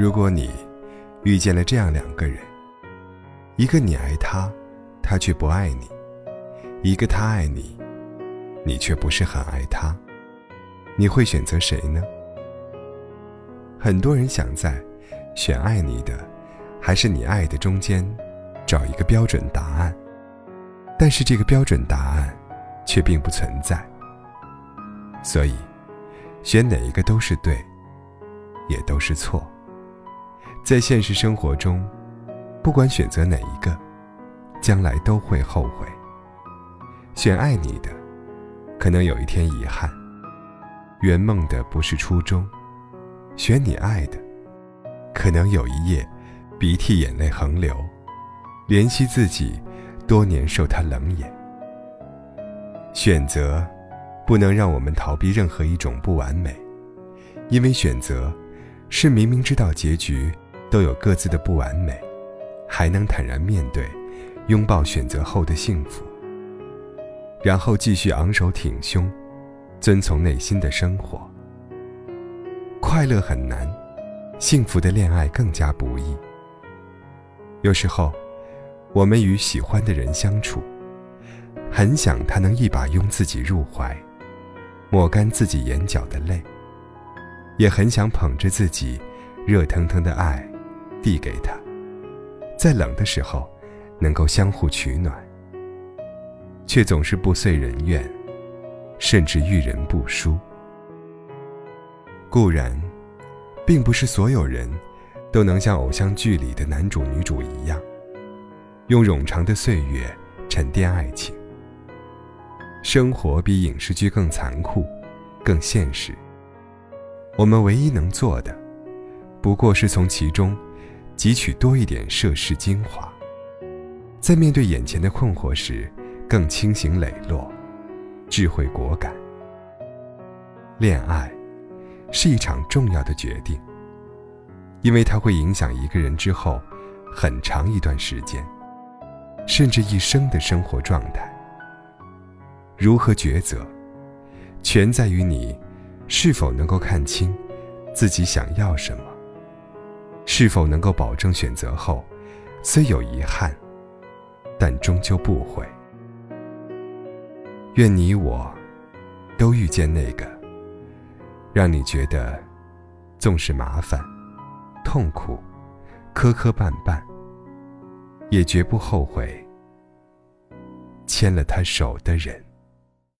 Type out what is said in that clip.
如果你遇见了这样两个人，一个你爱他，他却不爱你；一个他爱你，你却不是很爱他，你会选择谁呢？很多人想在选爱你的还是你爱的中间找一个标准答案，但是这个标准答案却并不存在，所以选哪一个都是对，也都是错。在现实生活中，不管选择哪一个，将来都会后悔。选爱你的，可能有一天遗憾；圆梦的不是初衷。选你爱的，可能有一夜，鼻涕眼泪横流，怜惜自己多年受他冷眼。选择，不能让我们逃避任何一种不完美，因为选择，是明明知道结局。都有各自的不完美，还能坦然面对，拥抱选择后的幸福，然后继续昂首挺胸，遵从内心的生活。快乐很难，幸福的恋爱更加不易。有时候，我们与喜欢的人相处，很想他能一把拥自己入怀，抹干自己眼角的泪，也很想捧着自己热腾腾的爱。递给他，在冷的时候，能够相互取暖，却总是不遂人愿，甚至遇人不淑。固然，并不是所有人都能像偶像剧里的男主女主一样，用冗长的岁月沉淀爱情。生活比影视剧更残酷，更现实。我们唯一能做的，不过是从其中。汲取多一点涉世精华，在面对眼前的困惑时，更清醒磊落，智慧果敢。恋爱是一场重要的决定，因为它会影响一个人之后很长一段时间，甚至一生的生活状态。如何抉择，全在于你是否能够看清自己想要什么。是否能够保证选择后，虽有遗憾，但终究不悔？愿你我都遇见那个，让你觉得纵使麻烦、痛苦、磕磕绊绊，也绝不后悔牵了他手的人。